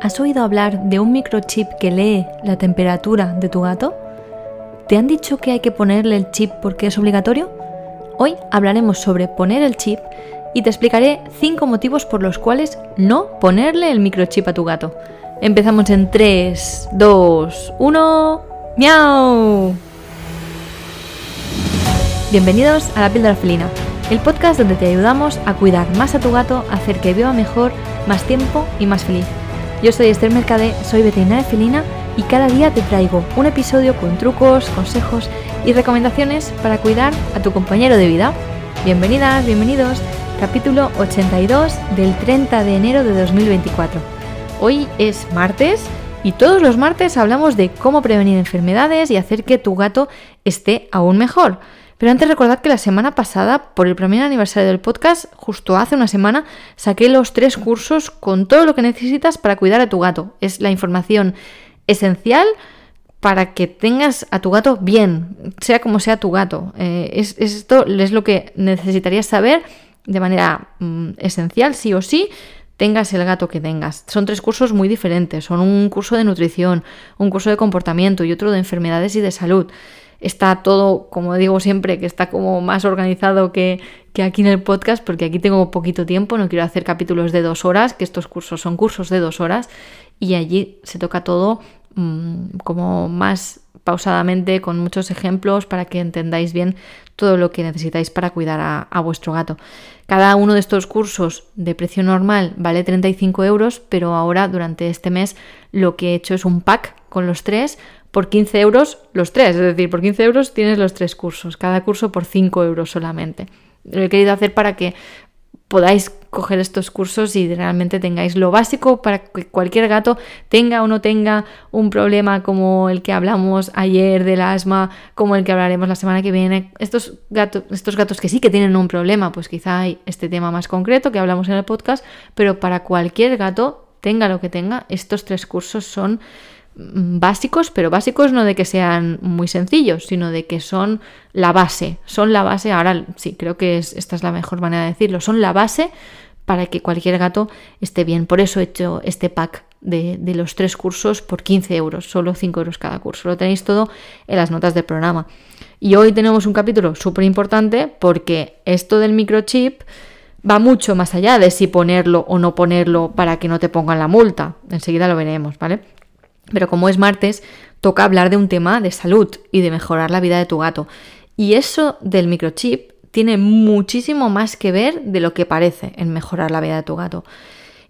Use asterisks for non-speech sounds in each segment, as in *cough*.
¿Has oído hablar de un microchip que lee la temperatura de tu gato? ¿Te han dicho que hay que ponerle el chip porque es obligatorio? Hoy hablaremos sobre poner el chip y te explicaré 5 motivos por los cuales no ponerle el microchip a tu gato. Empezamos en 3, 2, 1. ¡Miau! Bienvenidos a La Píldora Felina, el podcast donde te ayudamos a cuidar más a tu gato, hacer que viva mejor, más tiempo y más feliz. Yo soy Esther Mercade, soy veterinaria felina y cada día te traigo un episodio con trucos, consejos y recomendaciones para cuidar a tu compañero de vida. Bienvenidas, bienvenidos, capítulo 82 del 30 de enero de 2024. Hoy es martes y todos los martes hablamos de cómo prevenir enfermedades y hacer que tu gato esté aún mejor. Pero antes recordad que la semana pasada, por el primer aniversario del podcast, justo hace una semana, saqué los tres cursos con todo lo que necesitas para cuidar a tu gato. Es la información esencial para que tengas a tu gato bien, sea como sea tu gato. Eh, es, esto es lo que necesitarías saber de manera mm, esencial, sí o sí, tengas el gato que tengas. Son tres cursos muy diferentes. Son un curso de nutrición, un curso de comportamiento y otro de enfermedades y de salud está todo, como digo siempre, que está como más organizado que, aquí en el podcast, porque aquí tengo poquito tiempo, no quiero hacer capítulos de dos horas, que estos cursos son cursos de dos horas, y allí se toca todo mm, como más pausadamente, con muchos ejemplos, para que entendáis bien todo lo que necesitáis para cuidar a, a vuestro gato. Cada uno de estos cursos de precio normal vale 35 euros, pero ahora durante este mes lo que he hecho es un pack con los tres por 15 euros los tres, es decir, por 15 euros tienes los tres cursos, cada curso por 5 euros solamente. Lo he querido hacer para que podáis coger estos cursos y realmente tengáis lo básico para que cualquier gato tenga o no tenga un problema como el que hablamos ayer del asma, como el que hablaremos la semana que viene. Estos gatos, estos gatos que sí que tienen un problema, pues quizá hay este tema más concreto que hablamos en el podcast, pero para cualquier gato, tenga lo que tenga, estos tres cursos son básicos, pero básicos no de que sean muy sencillos, sino de que son la base, son la base, ahora sí, creo que esta es la mejor manera de decirlo, son la base para que cualquier gato esté bien. Por eso he hecho este pack de, de los tres cursos por 15 euros, solo 5 euros cada curso. Lo tenéis todo en las notas del programa. Y hoy tenemos un capítulo súper importante porque esto del microchip va mucho más allá de si ponerlo o no ponerlo para que no te pongan la multa. Enseguida lo veremos, ¿vale? Pero como es martes, toca hablar de un tema de salud y de mejorar la vida de tu gato. Y eso del microchip tiene muchísimo más que ver de lo que parece en mejorar la vida de tu gato.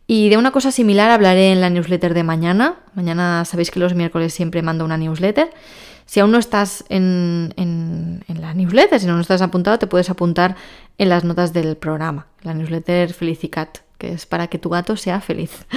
Y de una cosa similar hablaré en la newsletter de mañana. Mañana sabéis que los miércoles siempre mando una newsletter. Si aún no estás en, en, la newsletter, si no estás apuntado, te puedes apuntar en las notas del programa. La newsletter Felicicat, que es para que tu gato sea feliz. *laughs*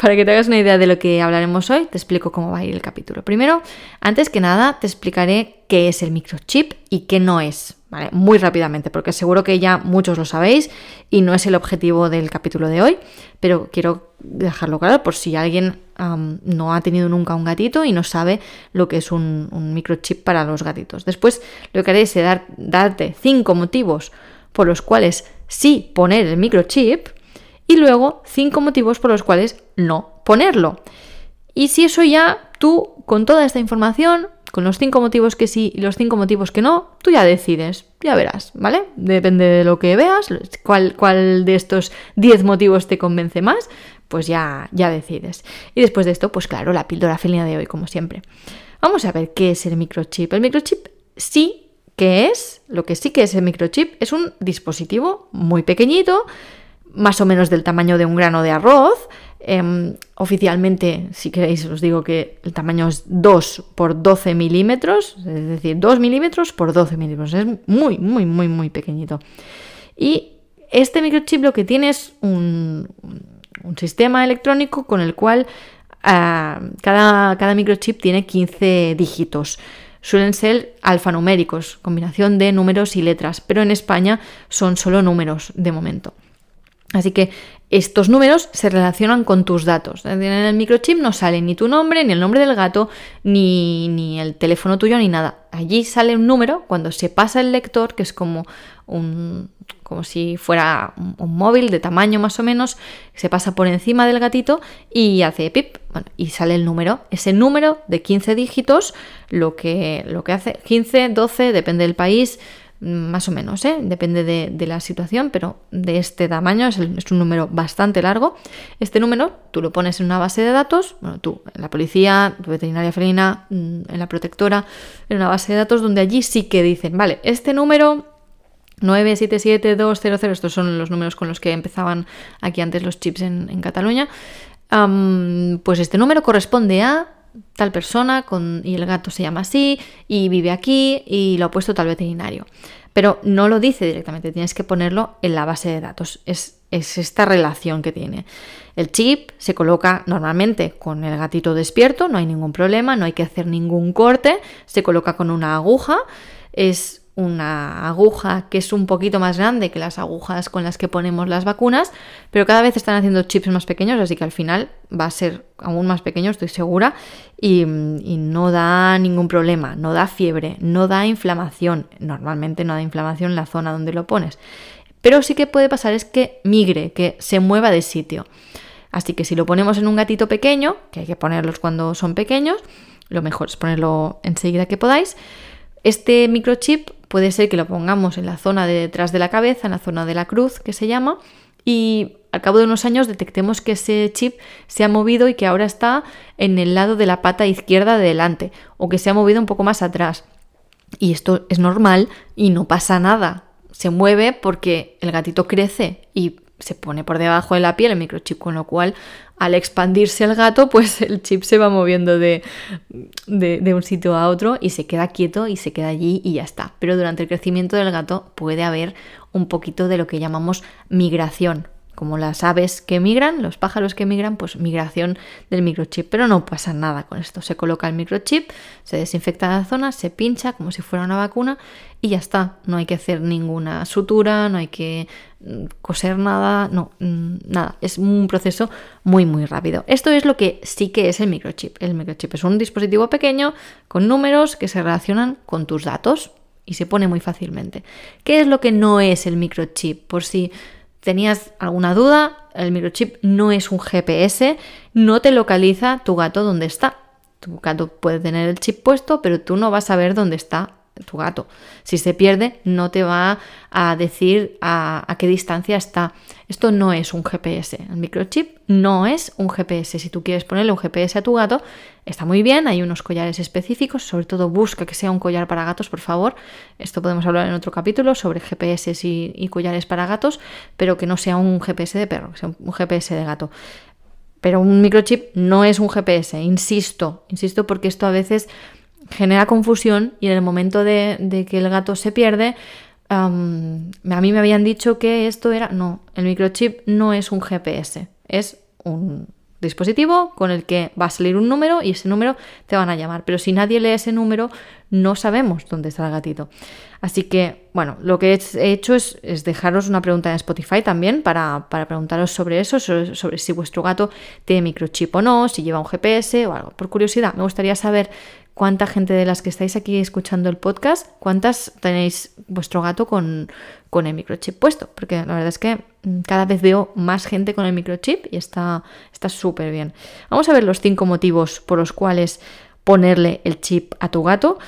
Para que te hagas una idea de lo que hablaremos hoy, te explico cómo va a ir el capítulo. Primero, antes que nada, te explicaré qué es el microchip y qué no es. Muy rápidamente, porque seguro que ya muchos lo sabéis y no es el objetivo del capítulo de hoy, pero quiero dejarlo claro por si alguien no ha tenido nunca un gatito y no sabe lo que es un, microchip para los gatitos. Después lo que haré es dar, darte cinco motivos por los cuales sí poner el microchip y luego cinco motivos por los cuales no ponerlo. Y si eso ya tú, con toda esta información, con los cinco motivos que sí y los cinco motivos que no, tú ya decides, ya verás, ¿vale? Depende de lo que veas, cuál, cuál de estos diez motivos te convence más, pues ya, ya decides. Y después de esto, pues claro, la píldora felina de hoy, como siempre. Vamos a ver qué es el microchip. El microchip sí que es, lo que sí que es el microchip, es un dispositivo muy pequeñito más o menos del tamaño de un grano de arroz. Em, oficialmente, si queréis, os digo que el tamaño es 2 por 12 milímetros, es decir, 2 milímetros por 12 milímetros. Es muy, muy, muy, muy pequeñito. Y este microchip lo que tiene es un, sistema electrónico con el cual ah, cada, cada microchip tiene 15 dígitos suelen ser alfanuméricos, combinación de números y letras, pero en España son solo números de momento. Así que estos números se relacionan con tus datos. En el microchip no sale ni tu nombre, ni el nombre del gato, ni, ni, el teléfono tuyo, ni nada. Allí sale un número cuando se pasa el lector, que es como un, como si fuera un, móvil de tamaño más o menos, se pasa por encima del gatito y hace pip, y sale el número. Ese número de 15 dígitos, lo que, lo que hace 15, 12, depende del país, más o menos, ¿eh? depende de, la situación, pero de este tamaño es, un número bastante largo. Este número tú lo pones en una base de datos, bueno, tú, en la policía, veterinaria felina, mm, en la protectora, en una base de datos donde allí sí que dicen, vale, este número 977200, estos son los números con los que empezaban aquí antes los chips en, Cataluña, pues este número corresponde a tal persona con, y el gato se llama así y vive aquí y lo ha puesto tal veterinario. Pero no lo dice directamente, tienes que ponerlo en la base de datos. Es, es esta relación que tiene. El chip se coloca normalmente con el gatito despierto, no hay ningún problema, no hay que hacer ningún corte, se coloca con una aguja. Es una aguja que es un poquito más grande que las agujas con las que ponemos las vacunas, pero cada vez están haciendo chips más pequeños, así que al final va a ser aún más pequeño, estoy segura, y, no da ningún problema, no da fiebre, no da inflamación, normalmente no da inflamación en la zona donde lo pones, pero sí que puede pasar es que migre, que se mueva de sitio. Así que si lo ponemos en un gatito pequeño, que hay que ponerlos cuando son pequeños, lo mejor es ponerlo enseguida que podáis, este microchip puede ser que lo pongamos en la zona de detrás de la cabeza, en la zona de la cruz que se llama, y al cabo de unos años detectemos que ese chip se ha movido y que ahora está en el lado de la pata izquierda de delante o que se ha movido un poco más atrás. Y esto es normal y no pasa nada. Se mueve porque el gatito crece y se pone por debajo de la piel el microchip, con lo cual al expandirse el gato, *laughs* pues el chip se va moviendo de, de, un sitio a otro y se queda quieto y se queda allí y ya está. Pero durante el crecimiento del gato puede haber un poquito de lo que llamamos migración, como las aves que migran, los pájaros que migran, pues migración del microchip. Pero no pasa nada con esto. Se coloca el microchip, se desinfecta la zona, se pincha como si fuera una vacuna y ya está. No hay que hacer ninguna sutura, no hay que mm, coser nada, no, mm, nada. Es un proceso muy, muy rápido. Esto es lo que sí que es el microchip. El microchip es un dispositivo pequeño con números que se relacionan con tus datos y se pone muy fácilmente. ¿Qué es lo que no es el microchip? Por si tenías alguna duda, el microchip no es un GPS, no te localiza tu gato donde está. Tu gato puede tener el chip puesto, pero tú no vas a ver dónde está tu gato. Si se pierde, no te va a decir a, qué distancia está. Esto no es un GPS. El microchip no es un GPS. Si tú quieres ponerle un GPS a tu gato, está muy bien. Hay unos collares específicos. Sobre todo busca que sea un collar para gatos, por favor. Esto podemos hablar en otro capítulo sobre GPS y, collares para gatos, pero que no sea un GPS de perro, que sea un GPS de gato. Pero un microchip no es un GPS, insisto, insisto porque esto a veces genera confusión y en el momento de, que el gato se pierde, a mí me habían dicho que esto era... No, el microchip no es un GPS, es un dispositivo con el que va a salir un número y ese número te van a llamar. Pero si nadie lee ese número, no sabemos dónde está el gatito. Así que, bueno, lo que he hecho es, dejaros una pregunta en Spotify también para, preguntaros sobre eso, sobre, si vuestro gato tiene microchip o no, si lleva un GPS o algo. Por curiosidad, me gustaría saber cuánta gente de las que estáis aquí escuchando el podcast, cuántas tenéis vuestro gato con, con el microchip puesto, porque la verdad es que mm, cada vez veo más gente con el microchip y está súper bien. Vamos a ver los cinco motivos por los cuales ponerle el chip a tu gato.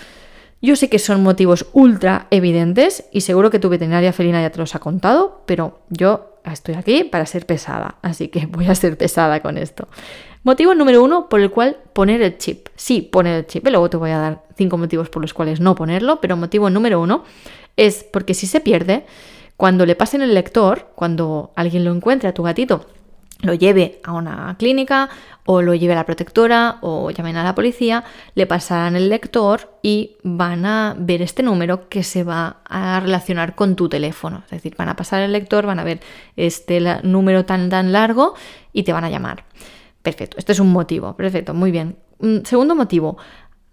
Yo sé que son motivos ultra evidentes y seguro que tu veterinaria felina ya te los ha contado, pero yo estoy aquí para ser pesada, así que voy a ser pesada con esto. Motivo número uno por el cual poner el chip. Sí, poner el chip. Y luego te voy a dar cinco motivos por los cuales no ponerlo, pero motivo número uno es porque si se pierde, cuando le pasen el lector, cuando alguien lo encuentre a tu gatito, lo lleve a una clínica o lo lleve a la protectora o llamen a la policía, le pasarán el lector y van a ver este número que se va a relacionar con tu teléfono. Es decir, van a pasar el lector, van a ver este número tan tan largo y te van a llamar. Perfecto, este es un motivo, perfecto, muy bien. Mm, segundo motivo,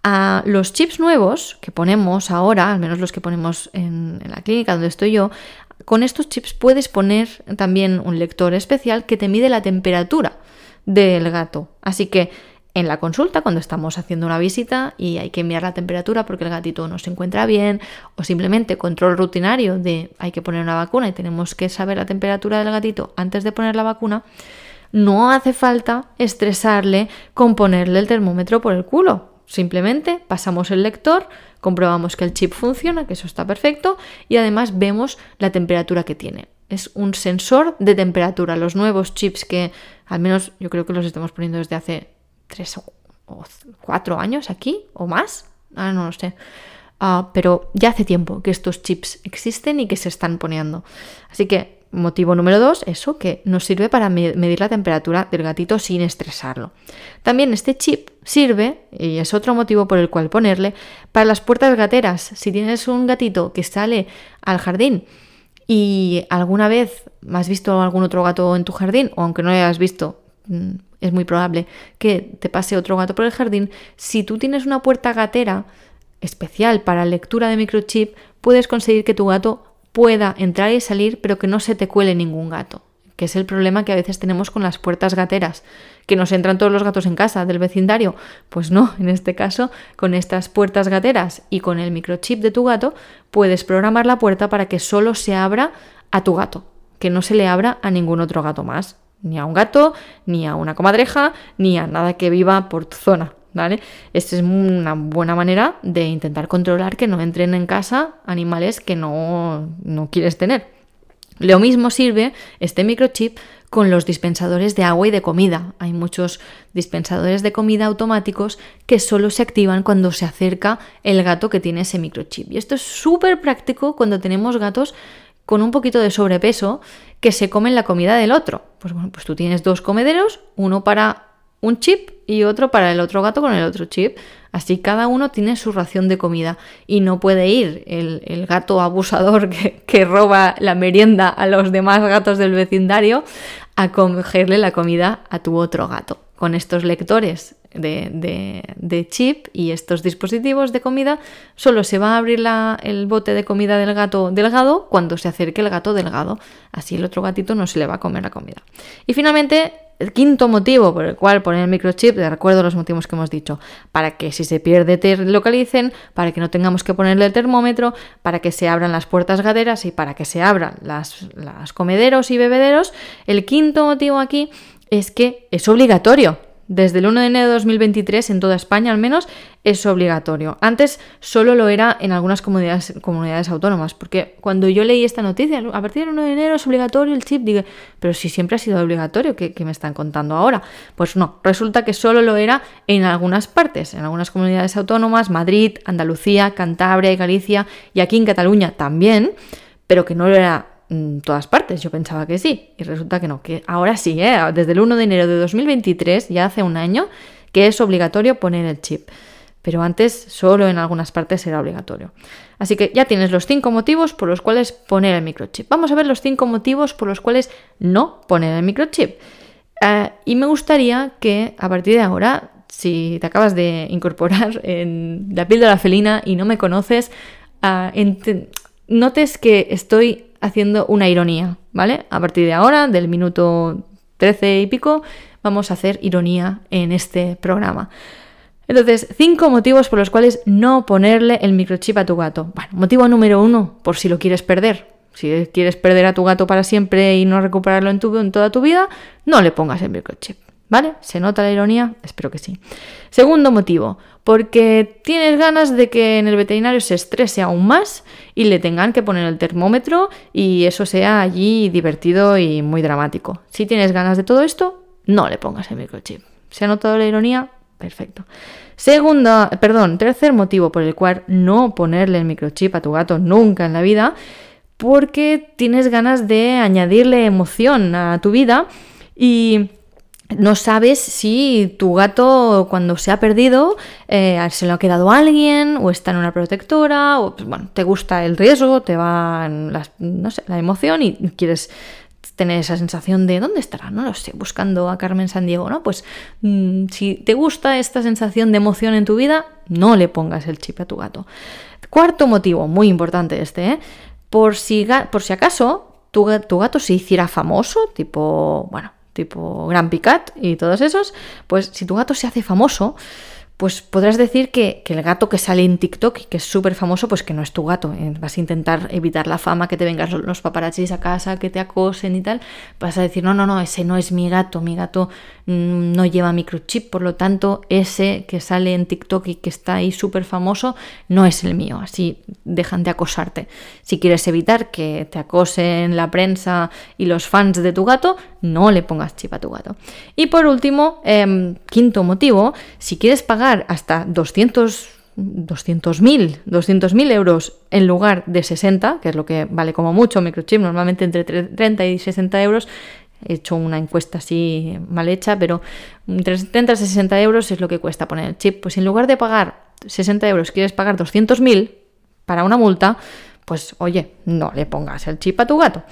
a los chips nuevos que ponemos ahora, al menos los que ponemos en, la clínica donde estoy yo, con estos chips puedes poner también un lector especial que te mide la temperatura del gato. Así que en la consulta, cuando estamos haciendo una visita y hay que enviar la temperatura porque el gatito no se encuentra bien, o simplemente control rutinario de hay que poner una vacuna y tenemos que saber la temperatura del gatito antes de poner la vacuna, no hace falta estresarle con ponerle el termómetro por el culo. Simplemente pasamos el lector, comprobamos que el chip funciona, que eso está perfecto, y además vemos la temperatura que tiene. Es un sensor de temperatura. Los nuevos chips que, al menos yo creo que los estamos poniendo desde hace tres o cuatro años aquí o más, ahora no lo sé. Ah, pero ya hace tiempo que estos chips existen y que se están poniendo. Así que motivo número dos, eso que nos sirve para medir la temperatura del gatito sin estresarlo. También este chip sirve, y es otro motivo por el cual ponerle, para las puertas gateras. Si tienes un gatito que sale al jardín y alguna vez has visto algún otro gato en tu jardín, o aunque no lo hayas visto, mm, es muy probable que te pase otro gato por el jardín, si tú tienes una puerta gatera especial para lectura de microchip, puedes conseguir que tu gato pueda entrar y salir, pero que no se te cuele ningún gato, que es el problema que a veces tenemos con las puertas gateras, que nos entran todos los gatos en casa del vecindario. Pues no, en este caso, con estas puertas gateras y con el microchip de tu gato, puedes programar la puerta para que solo se abra a tu gato, que no se le abra a ningún otro gato más ni a un gato, ni a una comadreja, ni a nada que viva por tu zona. ¿Vale? Esta es una buena manera de intentar controlar que no entren en casa animales que no, no quieres tener. Lo mismo sirve este microchip con los dispensadores de agua y de comida. Hay muchos dispensadores de comida automáticos que solo se activan cuando se acerca el gato que tiene ese microchip. Y esto es súper práctico cuando tenemos gatos con un poquito de sobrepeso que se comen la comida del otro. Pues bueno, pues tú tienes dos comederos, uno para un chip y otro para el otro gato con el otro chip. Así cada uno tiene su ración de comida y no puede ir el, gato abusador *laughs* que, que, roba la merienda a los demás gatos del vecindario a cogerle la comida a tu otro gato. Con estos lectores de, chip y estos dispositivos de comida, solo se va a abrir el bote de comida del gato delgado cuando se acerque el gato delgado. Así el otro gatito no se le va a comer la comida. Y finalmente, el quinto motivo por el cual poner el microchip, de acuerdo a los motivos que hemos dicho, para que si se pierde te localicen, para que no tengamos que ponerle el termómetro, para que se abran las puertas gaderas y para que se abran las, las comederos y bebederos, el quinto motivo aquí es que es obligatorio desde el 1 de enero de 2023, en toda España al menos, es obligatorio. Antes solo lo era en algunas comunidades, autónomas, porque cuando yo leí esta noticia, a partir del 1 de enero es obligatorio el chip, dije, pero si siempre ha sido obligatorio, ¿qué, me están contando ahora? Pues no, resulta que solo lo era en algunas partes, en algunas comunidades autónomas, Madrid, Andalucía, Cantabria y Galicia, y aquí en Cataluña también, pero que no lo era todas partes. Yo pensaba que sí y resulta que no, que ahora sí, ¿eh? desde el 1 de enero de 2023, ya hace un año, que es obligatorio poner el chip. Pero antes solo en algunas partes era obligatorio. Así que ya tienes los cinco motivos por los cuales poner el microchip. Vamos a ver los cinco motivos por los cuales no poner el microchip. Eh, y me gustaría que a partir de ahora, si te acabas de incorporar *laughs* en la píldora felina y no me conoces, uh, notes que estoy haciendo una ironía, ¿vale? A partir de ahora, del minuto 13 y pico, vamos a hacer ironía en este programa. Entonces, cinco motivos por los cuales no ponerle el microchip a tu gato. Bueno, motivo número uno, por si lo quieres perder. Si quieres perder a tu gato para siempre y no recuperarlo en, en toda tu vida, no le pongas el microchip. ¿Vale? ¿Se nota la ironía? Espero que sí. Segundo motivo, porque tienes ganas de que en el veterinario se estrese aún más y le tengan que poner el termómetro y eso sea allí divertido y muy dramático. Si tienes ganas de todo esto, no le pongas el microchip. ¿Se ha notado la ironía? Perfecto. Segundo, perdón, tercer motivo por el cual no ponerle el microchip a tu gato nunca en la vida, porque tienes ganas de añadirle emoción a tu vida y no sabes si tu gato cuando se ha perdido eh, se lo ha quedado alguien o está en una protectora o pues, bueno, te gusta el riesgo, te va no sé, la emoción y quieres tener esa sensación de ¿dónde estará? No lo sé, buscando a Carmen San Diego, ¿no? Pues mm, si te gusta esta sensación de emoción en tu vida, no le pongas el chip a tu gato. Cuarto motivo, muy importante este, ¿eh? Por si, por si acaso tu, tu gato se hiciera famoso, tipo, bueno, tipo Gran Picat y todos esos, pues si tu gato se hace famoso, pues podrás decir que, el gato que sale en TikTok y que es súper famoso, pues que no es tu gato. Eh, vas a intentar evitar la fama, que te vengan los paparazzis a casa, que te acosen y tal. Vas a decir, no, no, no, ese no es mi gato. Mi gato no lleva microchip, por lo tanto, ese que sale en TikTok y que está ahí súper famoso, no es el mío. Así dejan de acosarte. Si quieres evitar que te acosen la prensa y los fans de tu gato, no le pongas chip a tu gato. Y por último, em, quinto motivo, si quieres pagar hasta 200 200.000 200.000 euros en lugar de 60, que es lo que vale como mucho microchip, normalmente entre 30 y 60 euros. He hecho una encuesta así mal hecha, pero entre 30 y 60 euros es lo que cuesta poner el chip. Pues en lugar de pagar 60 euros, quieres pagar 200.000 para una multa, pues oye, no le pongas el chip a tu gato.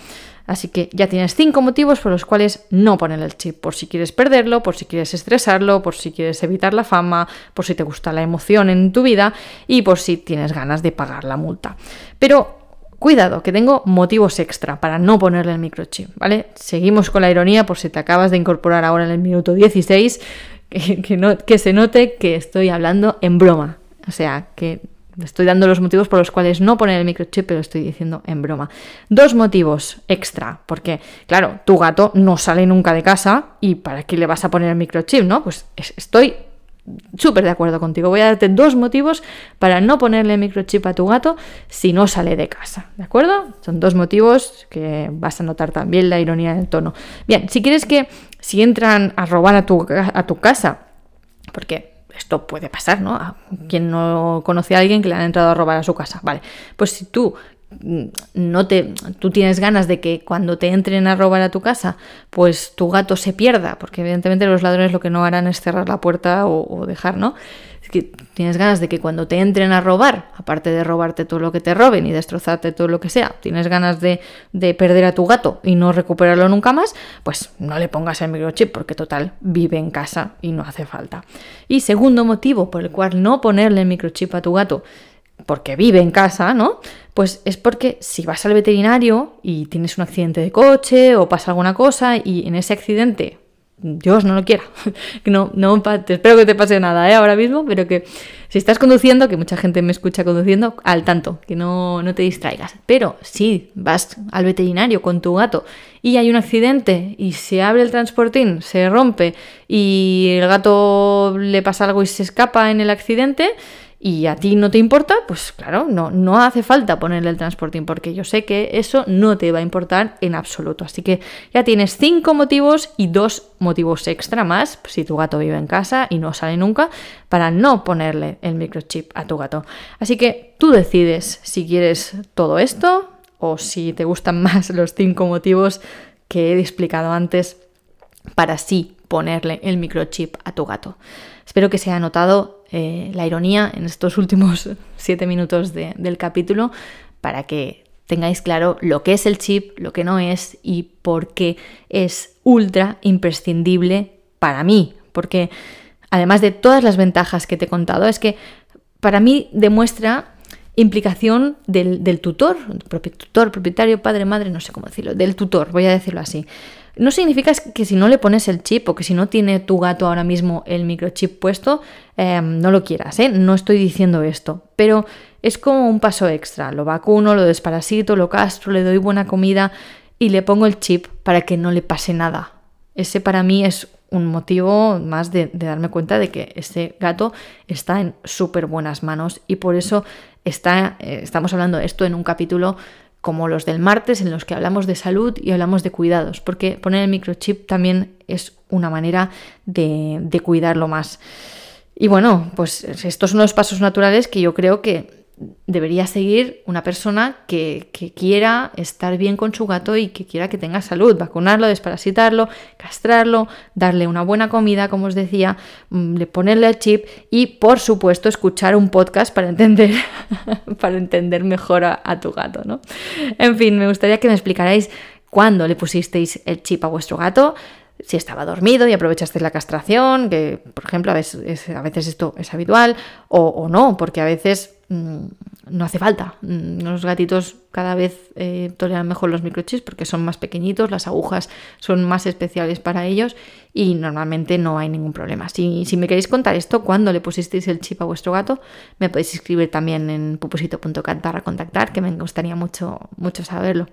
Así que ya tienes cinco motivos por los cuales no poner el chip. Por si quieres perderlo, por si quieres estresarlo, por si quieres evitar la fama, por si te gusta la emoción en tu vida y por si tienes ganas de pagar la multa. Pero Cuidado, que tengo motivos extra para no ponerle el microchip, ¿vale? Seguimos con la ironía por si te acabas de incorporar ahora en el minuto 16, que, se note que estoy hablando en broma. O sea, que Estoy dando los motivos por los cuales no poner el microchip, pero estoy diciendo en broma. Dos motivos extra, porque, claro, tu gato no sale nunca de casa y ¿para qué le vas a poner el microchip, no? Pues estoy súper de acuerdo contigo. Voy a darte dos motivos para no ponerle microchip a tu gato si no sale de casa, ¿de acuerdo? Son dos motivos que vas a notar también la ironía del tono. Bien, si quieres que si entran a robar a tu, a tu casa, porque esto puede pasar, ¿no? quien no conoce a alguien que le han entrado a robar a su casa. Vale, pues si tú no te tú tienes ganas de que cuando te entren a robar a tu casa pues tu gato se pierda porque evidentemente los ladrones lo que no harán es cerrar la puerta o, dejar no que tienes ganas de que cuando te entren a robar, aparte de robarte todo lo que te roben y destrozarte todo lo que sea, tienes ganas de, perder a tu gato y no recuperarlo nunca más, pues no le pongas el microchip porque total vive en casa y no hace falta. Y segundo motivo por el cual no ponerle el microchip a tu gato, porque vive en casa, ¿no? Pues es porque si vas al veterinario y tienes un accidente de coche o pasa alguna cosa y en ese accidente Dios no lo quiera. *laughs* No, no, espero que te pase nada ¿eh? ahora mismo, pero que si estás conduciendo, que mucha gente me escucha conduciendo, al tanto, que no, no te distraigas. Pero si vas al veterinario con tu gato y hay un accidente y se abre el transportín, se rompe y el gato le pasa algo y se escapa en el accidente, y a ti no te importa, pues claro, no, no hace falta ponerle el transporting porque yo sé que eso no te va a importar en absoluto. Así que ya tienes cinco motivos y dos motivos extra más, si tu gato vive en casa y no sale nunca, para no ponerle el microchip a tu gato. Así que tú decides si quieres todo esto o si te gustan *laughs* más los cinco motivos que he explicado antes para sí ponerle el microchip a tu gato. Espero que se haya notado eh, la ironía en estos *laughs* últimos siete minutos del capítulo para que tengáis claro lo que es el chip, lo que no es y por qué es ultra imprescindible para mí. Porque además de todas las ventajas que te he contado, es que para mí demuestra implicación del, tutor, tutor, propietario, padre, madre, no sé cómo decirlo, del tutor, voy a decirlo así. No significa que si no le pones el chip o que si no tiene tu gato ahora mismo el microchip puesto, em, no lo quieras, ¿eh? No estoy diciendo esto, pero es como un paso extra. Lo vacuno, lo desparasito, lo castro, le doy buena comida y le pongo el chip para que no le pase nada. Ese para mí es un motivo más de, darme cuenta de que ese gato está en súper buenas manos y por eso está, eh, estamos hablando de esto en un capítulo como los del martes en los que hablamos de salud y hablamos de cuidados, porque poner el microchip también es una manera de, de cuidarlo más. Y bueno, pues estos son los pasos naturales que yo creo que debería seguir una persona que, quiera estar bien con su gato y que quiera que tenga salud, vacunarlo, desparasitarlo, castrarlo, darle una buena comida, como os decía, mm, ponerle el chip y, por supuesto, escuchar un podcast para entender, *laughs* para entender mejor a, a tu gato, ¿no? En fin, me gustaría que me explicarais cuándo le pusisteis el chip a vuestro gato si estaba dormido y aprovechaste la castración, que por ejemplo a veces, a veces esto es habitual, o, no, porque a veces mm, no hace falta. Mm, los gatitos cada vez eh, toleran mejor los microchips porque son más pequeñitos, las agujas son más especiales para ellos y normalmente no hay ningún problema. Si, si me queréis contar esto, cuando le pusisteis el chip a vuestro gato, me podéis escribir también en pupusito.cat para contactar, que me gustaría mucho, mucho saberlo.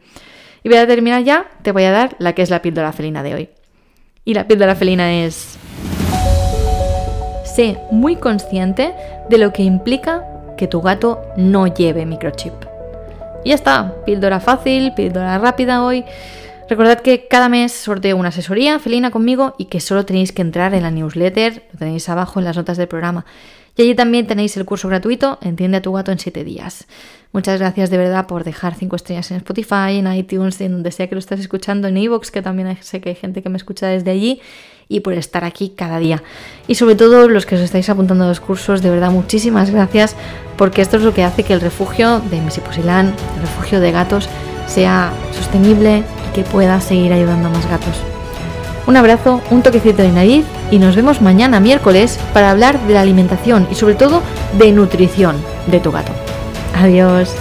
Y voy a terminar ya, te voy a dar la que es la píldora felina de hoy. Y la píldora felina es... Sé muy consciente de lo que implica que tu gato no lleve microchip. Y ya está, píldora fácil, píldora rápida hoy. Recordad que cada mes sorteo una asesoría felina conmigo y que solo tenéis que entrar en la newsletter, lo tenéis abajo en las notas del programa. Y allí también tenéis el curso gratuito Entiende a tu gato en 7 días. Muchas gracias de verdad por dejar 5 estrellas en Spotify, en iTunes, en donde sea que lo estés escuchando, en iVoox, que también sé que hay gente que me escucha desde allí, y por estar aquí cada día. Y sobre todo los que os estáis apuntando a los cursos, de verdad muchísimas gracias, porque esto es lo que hace que el refugio de Misipusilán, el refugio de gatos, sea sostenible y que pueda seguir ayudando a más gatos. Un abrazo, un toquecito de nariz y nos vemos mañana miércoles para hablar de la alimentación y sobre todo de nutrición de tu gato. Adiós.